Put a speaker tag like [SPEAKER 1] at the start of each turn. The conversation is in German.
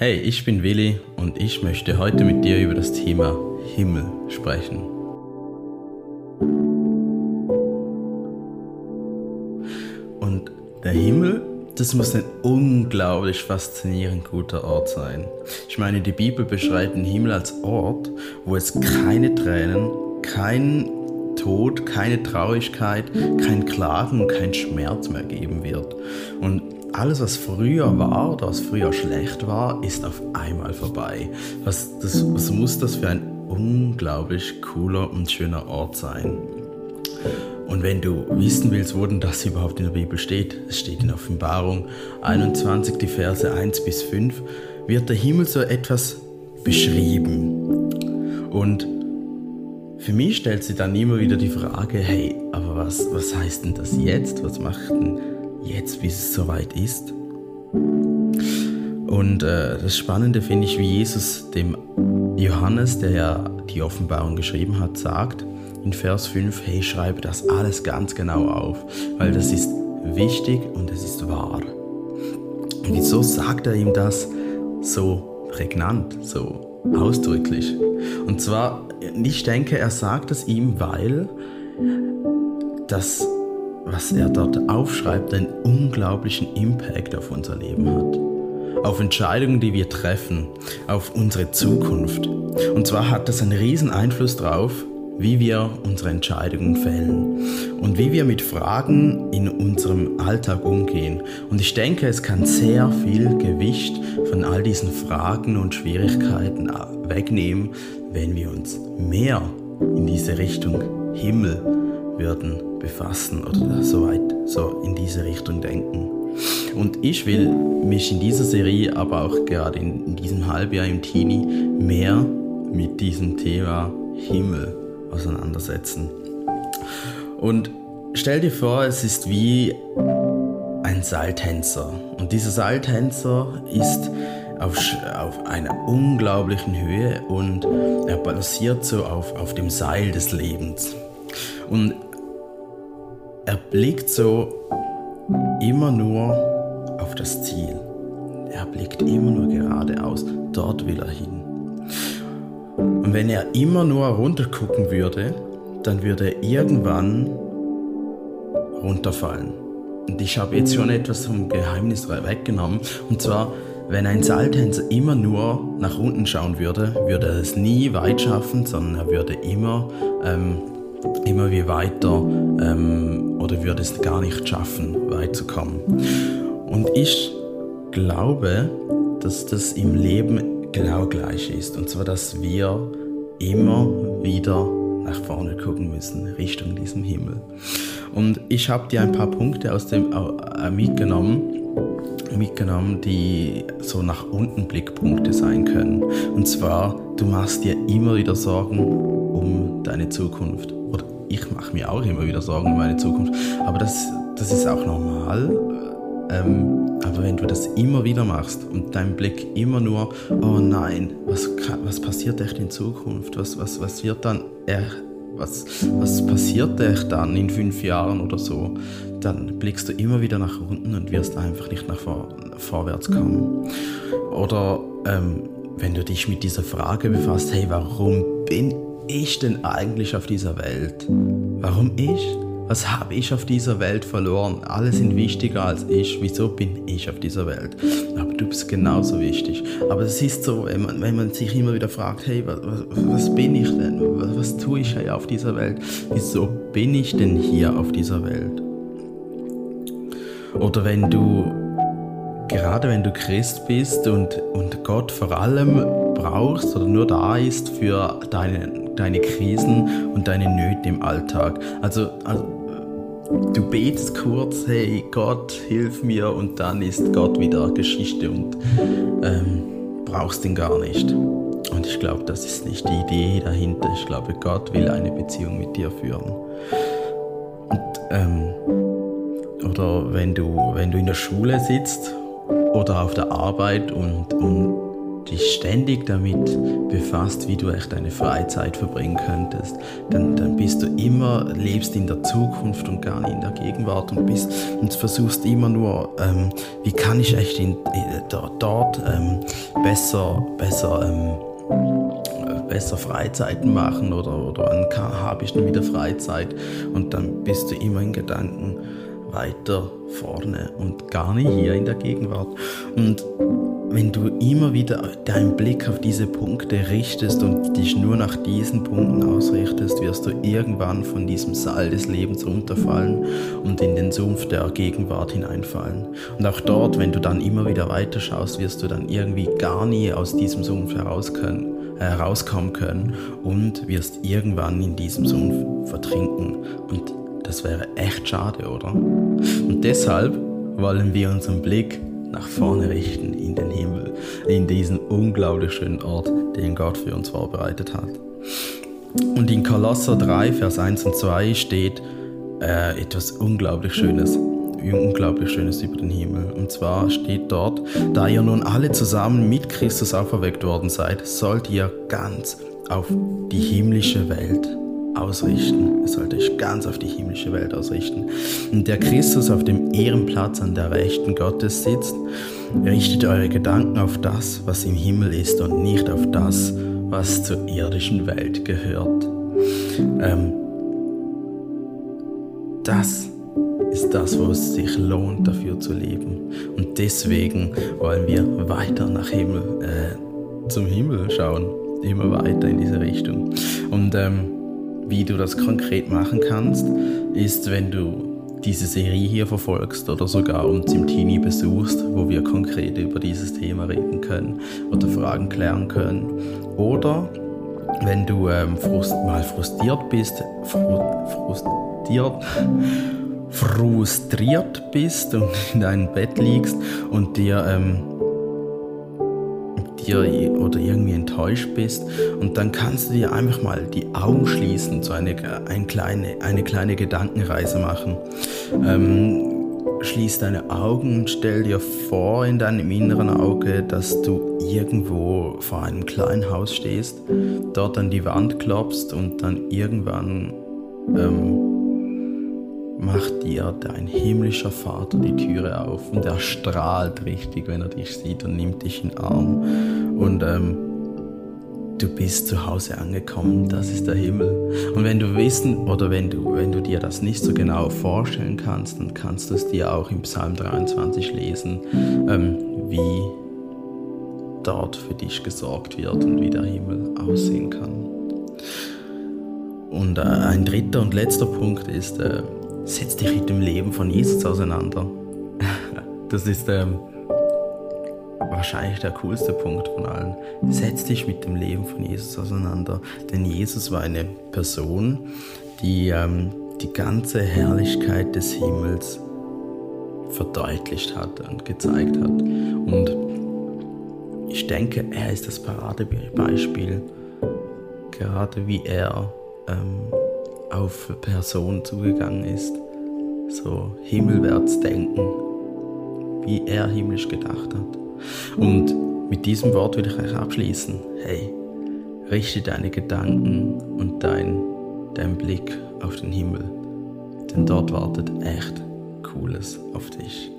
[SPEAKER 1] Hey, ich bin Willi und ich möchte heute mit dir über das Thema Himmel sprechen. Und der Himmel, das muss ein unglaublich faszinierend guter Ort sein. Ich meine, die Bibel beschreibt den Himmel als Ort, wo es keine Tränen, kein Tod, keine Traurigkeit, kein Klagen und kein Schmerz mehr geben wird. Und alles, was früher war oder was früher schlecht war, ist auf einmal vorbei. Was, das, was muss das für ein unglaublich cooler und schöner Ort sein? Und wenn du wissen willst, wo denn das überhaupt in der Bibel steht, es steht in Offenbarung 21, die Verse 1 bis 5, wird der Himmel so etwas beschrieben. Und für mich stellt sich dann immer wieder die Frage, hey, aber was, was heißt denn das jetzt? Was macht denn jetzt, bis es soweit ist? Und äh, das Spannende finde ich, wie Jesus dem Johannes, der ja die Offenbarung geschrieben hat, sagt in Vers 5, hey, schreibe das alles ganz genau auf, weil das ist wichtig und es ist wahr. Und wieso sagt er ihm das so prägnant, so ausdrücklich? Und zwar, ich denke, er sagt es ihm, weil das was er dort aufschreibt, einen unglaublichen Impact auf unser Leben hat. Auf Entscheidungen, die wir treffen, auf unsere Zukunft. Und zwar hat das einen riesen Einfluss darauf, wie wir unsere Entscheidungen fällen und wie wir mit Fragen in unserem Alltag umgehen. Und ich denke, es kann sehr viel Gewicht von all diesen Fragen und Schwierigkeiten wegnehmen, wenn wir uns mehr in diese Richtung Himmel würden befassen oder so weit so in diese Richtung denken. Und ich will mich in dieser Serie, aber auch gerade in, in diesem Halbjahr im Teenie, mehr mit diesem Thema Himmel auseinandersetzen. Und stell dir vor, es ist wie ein Seiltänzer. Und dieser Seiltänzer ist auf, auf einer unglaublichen Höhe und er balanciert so auf, auf dem Seil des Lebens. Und er blickt so immer nur auf das Ziel. Er blickt immer nur geradeaus. Dort will er hin. Und wenn er immer nur runtergucken würde, dann würde er irgendwann runterfallen. Und ich habe jetzt schon etwas vom Geheimnis weggenommen. Und zwar, wenn ein Seiltänzer immer nur nach unten schauen würde, würde er es nie weit schaffen, sondern er würde immer ähm, immer wie weiter ähm, oder würde es gar nicht schaffen, weiterzukommen. Und ich glaube, dass das im Leben genau gleich ist. Und zwar, dass wir immer wieder nach vorne gucken müssen, Richtung diesem Himmel. Und ich habe dir ein paar Punkte aus dem äh, mitgenommen, mitgenommen, die so nach unten Blickpunkte sein können. Und zwar, du machst dir immer wieder Sorgen um deine Zukunft ich mache mir auch immer wieder Sorgen um meine Zukunft. Aber das, das ist auch normal. Ähm, aber wenn du das immer wieder machst und dein Blick immer nur, oh nein, was, was passiert echt in Zukunft? Was, was, was wird dann, was, was passiert echt dann in fünf Jahren oder so? Dann blickst du immer wieder nach unten und wirst einfach nicht nach vor, vorwärts kommen. Oder ähm, wenn du dich mit dieser Frage befasst, hey, warum bin ich? denn eigentlich auf dieser Welt? Warum ich? Was habe ich auf dieser Welt verloren? Alle sind wichtiger als ich. Wieso bin ich auf dieser Welt? Aber du bist genauso wichtig. Aber es ist so, wenn man, wenn man sich immer wieder fragt, hey, was, was bin ich denn? Was, was tue ich hier auf dieser Welt? Wieso bin ich denn hier auf dieser Welt? Oder wenn du, gerade wenn du Christ bist und, und Gott vor allem brauchst oder nur da ist für deine, deine Krisen und deine Nöte im Alltag. Also, also du betest kurz, hey Gott, hilf mir und dann ist Gott wieder Geschichte und ähm, brauchst ihn gar nicht. Und ich glaube, das ist nicht die Idee dahinter. Ich glaube, Gott will eine Beziehung mit dir führen. Und, ähm, oder wenn du, wenn du in der Schule sitzt oder auf der Arbeit und, und dich ständig damit befasst, wie du echt deine Freizeit verbringen könntest, dann, dann bist du immer, lebst in der Zukunft und gar nicht in der Gegenwart und bist und versuchst immer nur, ähm, wie kann ich echt in, in, dort ähm, besser, besser ähm, besser Freizeiten machen oder, oder wann habe ich dann wieder Freizeit? Und dann bist du immer in Gedanken weiter vorne und gar nicht hier in der Gegenwart. Und wenn du immer wieder deinen Blick auf diese Punkte richtest und dich nur nach diesen Punkten ausrichtest, wirst du irgendwann von diesem Saal des Lebens runterfallen und in den Sumpf der Gegenwart hineinfallen. Und auch dort, wenn du dann immer wieder weiterschaust, wirst du dann irgendwie gar nie aus diesem Sumpf heraus können, herauskommen können und wirst irgendwann in diesem Sumpf vertrinken. Und das wäre echt schade, oder? Und deshalb wollen wir unseren Blick nach vorne richten in den Himmel, in diesen unglaublich schönen Ort, den Gott für uns vorbereitet hat. Und in Kolosser 3, Vers 1 und 2 steht äh, etwas unglaublich Schönes, unglaublich Schönes über den Himmel. Und zwar steht dort, da ihr nun alle zusammen mit Christus auferweckt worden seid, sollt ihr ganz auf die himmlische Welt ausrichten. Ihr sollt euch ganz auf die himmlische Welt ausrichten. Und der Christus auf dem Ehrenplatz an der Rechten Gottes sitzt, richtet eure Gedanken auf das, was im Himmel ist und nicht auf das, was zur irdischen Welt gehört. Ähm, das ist das, wo es sich lohnt, dafür zu leben. Und deswegen wollen wir weiter nach Himmel, äh, zum Himmel schauen, immer weiter in diese Richtung. Und ähm, wie du das konkret machen kannst, ist, wenn du diese Serie hier verfolgst oder sogar uns im Teenie besuchst, wo wir konkret über dieses Thema reden können oder Fragen klären können. Oder wenn du ähm, frust mal frustriert bist, fru frustriert, frustriert bist und in deinem Bett liegst und dir ähm, dir oder irgendwie enttäuscht bist und dann kannst du dir einfach mal die Augen schließen, so eine, eine, kleine, eine kleine Gedankenreise machen. Ähm, schließ deine Augen und stell dir vor in deinem inneren Auge, dass du irgendwo vor einem kleinen Haus stehst, dort an die Wand klopfst und dann irgendwann ähm, macht dir dein himmlischer Vater die Türe auf und er strahlt richtig, wenn er dich sieht und nimmt dich in den Arm. Und ähm, du bist zu Hause angekommen, das ist der Himmel. Und wenn du wissen oder wenn du, wenn du dir das nicht so genau vorstellen kannst, dann kannst du es dir auch im Psalm 23 lesen, ähm, wie dort für dich gesorgt wird und wie der Himmel aussehen kann. Und äh, ein dritter und letzter Punkt ist, äh, setz dich mit dem Leben von Jesus auseinander. Das ist ähm, wahrscheinlich der coolste Punkt von allen. Setz dich mit dem Leben von Jesus auseinander. Denn Jesus war eine Person, die ähm, die ganze Herrlichkeit des Himmels verdeutlicht hat und gezeigt hat. Und ich denke, er ist das Paradebeispiel, gerade wie er ähm, auf Personen zugegangen ist, so himmelwärts denken, wie er himmlisch gedacht hat. Und mit diesem Wort will ich euch abschließen. Hey, richte deine Gedanken und dein, dein Blick auf den Himmel, denn dort wartet echt Cooles auf dich.